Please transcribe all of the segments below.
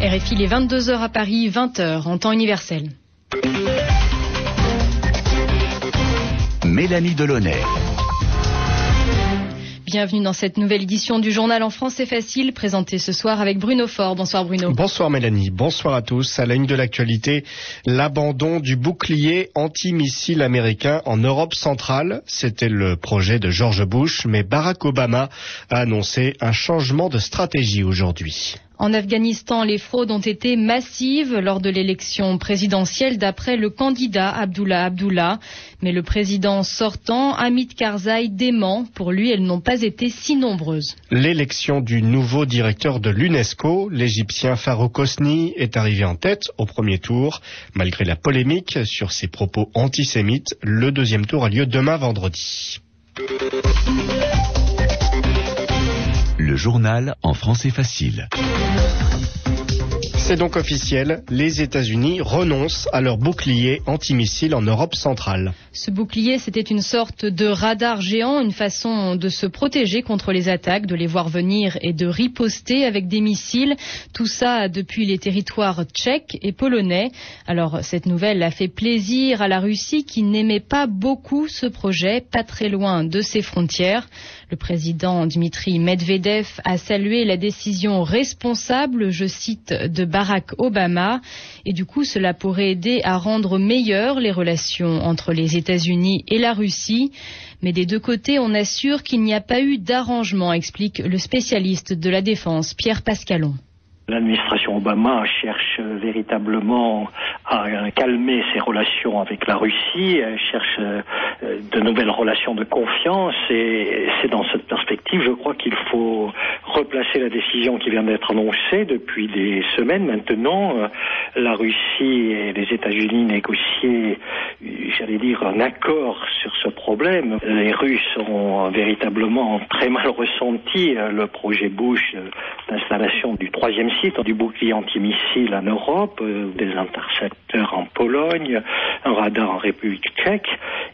RFI, les 22h à Paris, 20h en temps universel. Mélanie Delaunay. Bienvenue dans cette nouvelle édition du journal en français facile, présentée ce soir avec Bruno Faure. Bonsoir Bruno. Bonsoir Mélanie, bonsoir à tous. À la une de l'actualité, l'abandon du bouclier antimissile américain en Europe centrale. C'était le projet de George Bush, mais Barack Obama a annoncé un changement de stratégie aujourd'hui. En Afghanistan, les fraudes ont été massives lors de l'élection présidentielle d'après le candidat Abdullah Abdullah. Mais le président sortant, Hamid Karzai, dément. Pour lui, elles n'ont pas été si nombreuses. L'élection du nouveau directeur de l'UNESCO, l'Égyptien Farouk Hosni, est arrivé en tête au premier tour. Malgré la polémique sur ses propos antisémites, le deuxième tour a lieu demain vendredi. Journal en français facile. C'est donc officiel, les États-Unis renoncent à leur bouclier antimissile en Europe centrale. Ce bouclier, c'était une sorte de radar géant, une façon de se protéger contre les attaques, de les voir venir et de riposter avec des missiles. Tout ça depuis les territoires tchèques et polonais. Alors, cette nouvelle a fait plaisir à la Russie qui n'aimait pas beaucoup ce projet, pas très loin de ses frontières. Le président Dmitri Medvedev a salué la décision responsable, je cite, de Barack Obama. Et du coup, cela pourrait aider à rendre meilleures les relations entre les États-Unis et la Russie. Mais des deux côtés, on assure qu'il n'y a pas eu d'arrangement, explique le spécialiste de la défense, Pierre Pascalon. L'administration Obama cherche véritablement à calmer ses relations avec la Russie, elle cherche de nouvelles relations de confiance et c'est dans cette perspective, je crois qu'il faut replacer la décision qui vient d'être annoncée depuis des semaines maintenant. La Russie et les États-Unis négociaient, j'allais dire, un accord sur ce problème. Les Russes ont véritablement très mal ressenti le projet Bush d'installation du troisième site du bouclier antimissile en Europe, des intercepteurs en Pologne, un radar en République tchèque.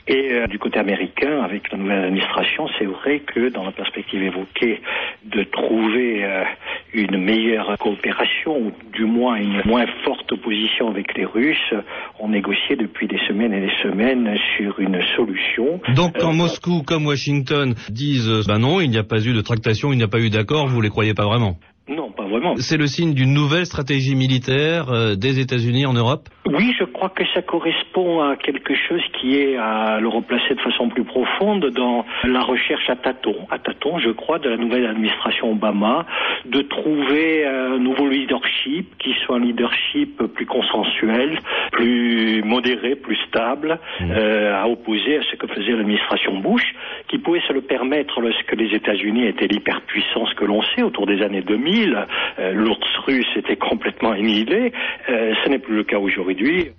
Et euh, du côté américain, avec la nouvelle administration, c'est vrai que dans la perspective évoquée de trouver euh, une meilleure coopération, ou du moins une moins forte opposition avec les Russes, on négociait depuis des semaines et des semaines sur une solution. Donc quand euh, Moscou comme Washington disent bah non, il n'y a pas eu de tractation, il n'y a pas eu d'accord, vous les croyez pas vraiment? Non, pas vraiment. C'est le signe d'une nouvelle stratégie militaire euh, des États-Unis en Europe? Oui, je crois que ça correspond à quelque chose qui est à le replacer de façon plus profonde dans la recherche à tâtons. À tâtons, je crois, de la nouvelle administration Obama, de trouver un nouveau leadership qui un leadership plus consensuel, plus modéré, plus stable, mmh. euh, à opposer à ce que faisait l'administration Bush, qui pouvait se le permettre lorsque les États-Unis étaient l'hyperpuissance que l'on sait autour des années 2000 euh, l'ours russe était complètement annihilé. Euh, ce n'est plus le cas aujourd'hui.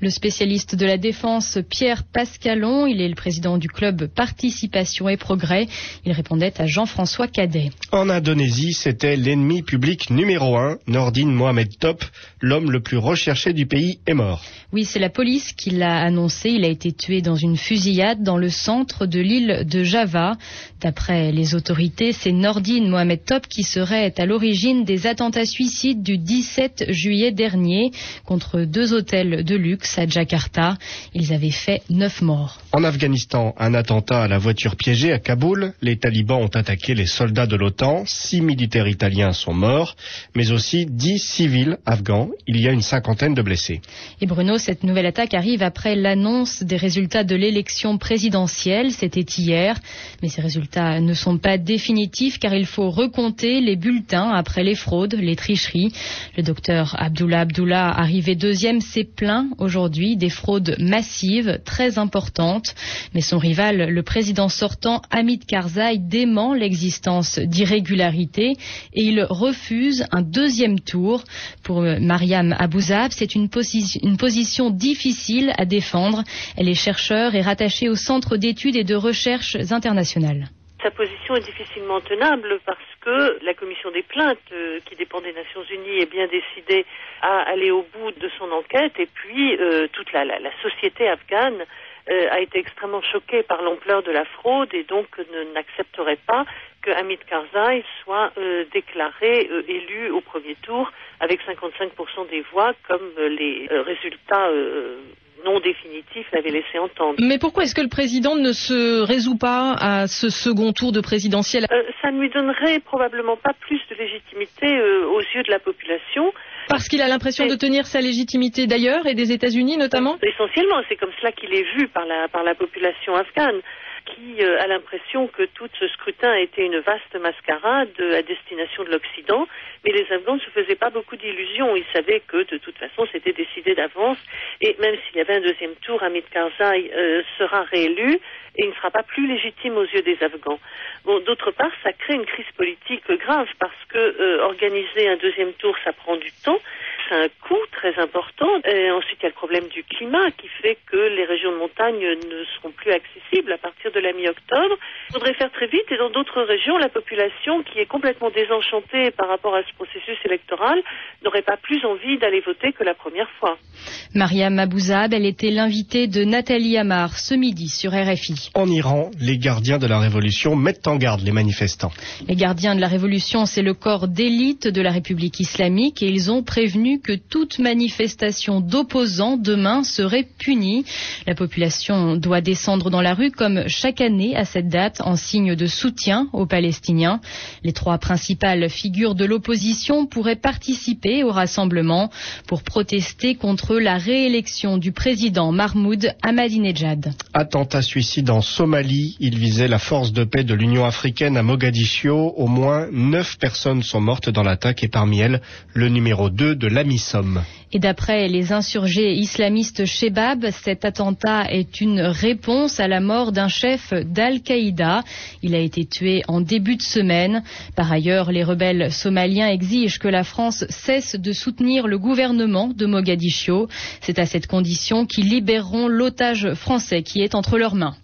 Le spécialiste de la défense Pierre Pascalon, il est le président du club Participation et Progrès. Il répondait à Jean-François Cadet. En Indonésie, c'était l'ennemi public numéro un, Nordin Mohamed Top, l'homme le plus recherché du pays, est mort. Oui, c'est la police qui l'a annoncé. Il a été tué dans une fusillade dans le centre de l'île de Java. D'après les autorités, c'est Nordin Mohamed Top qui serait à l'origine des attentats suicides du 17 juillet dernier contre deux hôtels de luxe à Jakarta. Ils avaient fait neuf morts. En Afghanistan, un attentat à la voiture piégée à Kaboul. Les talibans ont attaqué les soldats de l'OTAN. Six militaires italiens sont morts, mais aussi dix civils afghans. Il y a une cinquantaine de blessés. Et Bruno, cette nouvelle attaque arrive après l'annonce des résultats de l'élection présidentielle. C'était hier, mais ces résultats ne sont pas définitifs car il faut recompter les bulletins après les fraudes, les tricheries. Le docteur Abdullah Abdullah, arrivé deuxième, s'est plaint aujourd'hui des fraudes massives, très importantes. Mais son rival, le président sortant, Hamid Karzai, dément l'existence d'irrégularités et il refuse un deuxième tour. Pour Mariam Abouzab, c'est une, posi une position difficile à défendre. Elle est chercheur et rattachée au Centre d'études et de recherches internationales sa position est difficilement tenable parce que la commission des plaintes, euh, qui dépend des Nations Unies, est bien décidée à aller au bout de son enquête. Et puis euh, toute la, la, la, société afghane euh, a été extrêmement choqué par l'ampleur de la fraude et donc n'accepterait pas que Hamid Karzai soit déclaré élu au premier tour avec 55% des voix comme les résultats non définitifs l'avaient laissé entendre. Mais pourquoi est-ce que le président ne se résout pas à ce second tour de présidentiel Ça ne lui donnerait probablement pas plus de légitimité aux yeux de la population. Parce qu'il a l'impression de tenir sa légitimité d'ailleurs et des États-Unis notamment Essentiellement, c'est comme cela qu'il est vu par la, par la population afghane qui euh, a l'impression que tout ce scrutin a été une vaste mascarade à destination de l'Occident, mais les Afghans ne se faisaient pas beaucoup d'illusions. Ils savaient que de toute façon c'était décidé d'avance, et même s'il y avait un deuxième tour, Hamid Karzai euh, sera réélu et il ne sera pas plus légitime aux yeux des Afghans. Bon, d'autre part, ça crée une crise politique grave parce que euh, organiser un deuxième tour, ça prend du temps c'est un coût très important. Et ensuite, il y a le problème du climat qui fait que les régions de montagne ne seront plus accessibles à partir de la mi-octobre. Il faudrait faire très vite et dans d'autres régions, la population qui est complètement désenchantée par rapport à ce processus électoral n'aurait pas plus envie d'aller voter que la première fois. Mariam Abouzab, elle était l'invitée de Nathalie Amar ce midi sur RFI. En Iran, les gardiens de la révolution mettent en garde les manifestants. Les gardiens de la révolution, c'est le corps d'élite de la République islamique et ils ont prévenu que toute manifestation d'opposants demain serait punie. La population doit descendre dans la rue comme chaque année à cette date en signe de soutien aux Palestiniens. Les trois principales figures de l'opposition pourraient participer au rassemblement pour protester contre la réélection du président Mahmoud Ahmadinejad. Attentat suicide en Somalie. Il visait la force de paix de l'Union africaine à Mogadiscio. Au moins neuf personnes sont mortes dans l'attaque et parmi elles le numéro 2 de et d'après les insurgés islamistes Shebab, cet attentat est une réponse à la mort d'un chef d'Al-Qaïda. Il a été tué en début de semaine. Par ailleurs, les rebelles somaliens exigent que la France cesse de soutenir le gouvernement de Mogadiscio. C'est à cette condition qu'ils libéreront l'otage français qui est entre leurs mains.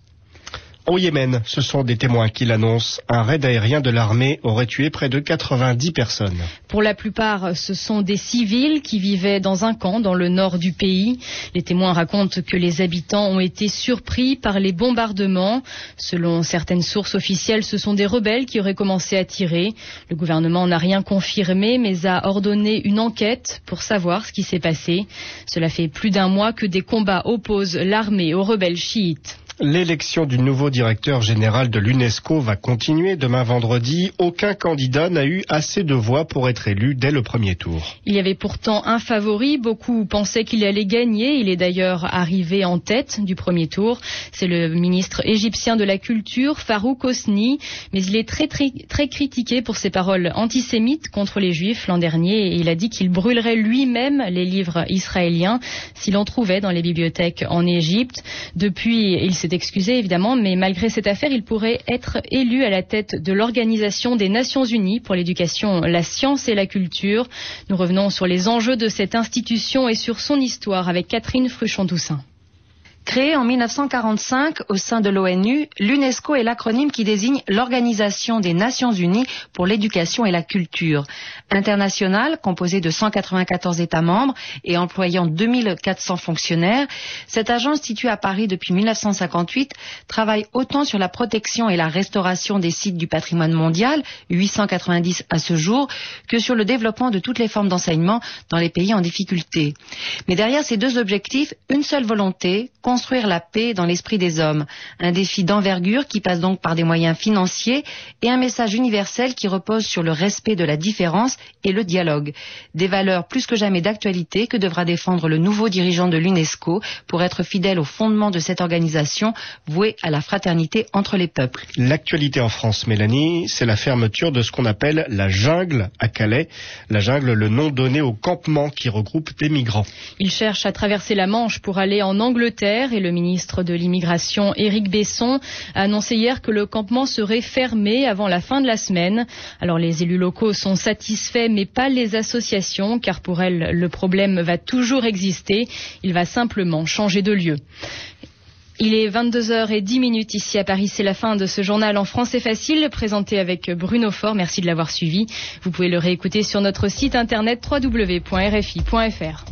Au Yémen, ce sont des témoins qui l'annoncent. Un raid aérien de l'armée aurait tué près de 90 personnes. Pour la plupart, ce sont des civils qui vivaient dans un camp dans le nord du pays. Les témoins racontent que les habitants ont été surpris par les bombardements. Selon certaines sources officielles, ce sont des rebelles qui auraient commencé à tirer. Le gouvernement n'a rien confirmé, mais a ordonné une enquête pour savoir ce qui s'est passé. Cela fait plus d'un mois que des combats opposent l'armée aux rebelles chiites. L'élection du nouveau directeur général de l'UNESCO va continuer demain vendredi. Aucun candidat n'a eu assez de voix pour être élu dès le premier tour. Il y avait pourtant un favori. Beaucoup pensaient qu'il allait gagner. Il est d'ailleurs arrivé en tête du premier tour. C'est le ministre égyptien de la Culture, Farouk Osni. Mais il est très, très, très critiqué pour ses paroles antisémites contre les Juifs l'an dernier. Et il a dit qu'il brûlerait lui-même les livres israéliens s'il en trouvait dans les bibliothèques en Égypte. Depuis, il s'est excusé évidemment, mais malgré cette affaire, il pourrait être élu à la tête de l'Organisation des Nations Unies pour l'éducation, la science et la culture. Nous revenons sur les enjeux de cette institution et sur son histoire avec Catherine Fruchon-Toussaint. Créée en 1945 au sein de l'ONU, l'UNESCO est l'acronyme qui désigne l'Organisation des Nations Unies pour l'éducation et la culture. Internationale, composée de 194 États membres et employant 2400 fonctionnaires, cette agence située à Paris depuis 1958 travaille autant sur la protection et la restauration des sites du patrimoine mondial, 890 à ce jour, que sur le développement de toutes les formes d'enseignement dans les pays en difficulté. Mais derrière ces deux objectifs, une seule volonté, construire la paix dans l'esprit des hommes. Un défi d'envergure qui passe donc par des moyens financiers et un message universel qui repose sur le respect de la différence et le dialogue. Des valeurs plus que jamais d'actualité que devra défendre le nouveau dirigeant de l'UNESCO pour être fidèle au fondement de cette organisation vouée à la fraternité entre les peuples. L'actualité en France, Mélanie, c'est la fermeture de ce qu'on appelle la jungle à Calais. La jungle, le nom donné au campement qui regroupe des migrants. Ils cherchent à traverser la Manche pour aller en Angleterre et le ministre de l'immigration Éric Besson a annoncé hier que le campement serait fermé avant la fin de la semaine. Alors les élus locaux sont satisfaits mais pas les associations car pour elles le problème va toujours exister. Il va simplement changer de lieu. Il est 22h10 ici à Paris. C'est la fin de ce journal en français facile présenté avec Bruno Faure. Merci de l'avoir suivi. Vous pouvez le réécouter sur notre site internet www.rfi.fr.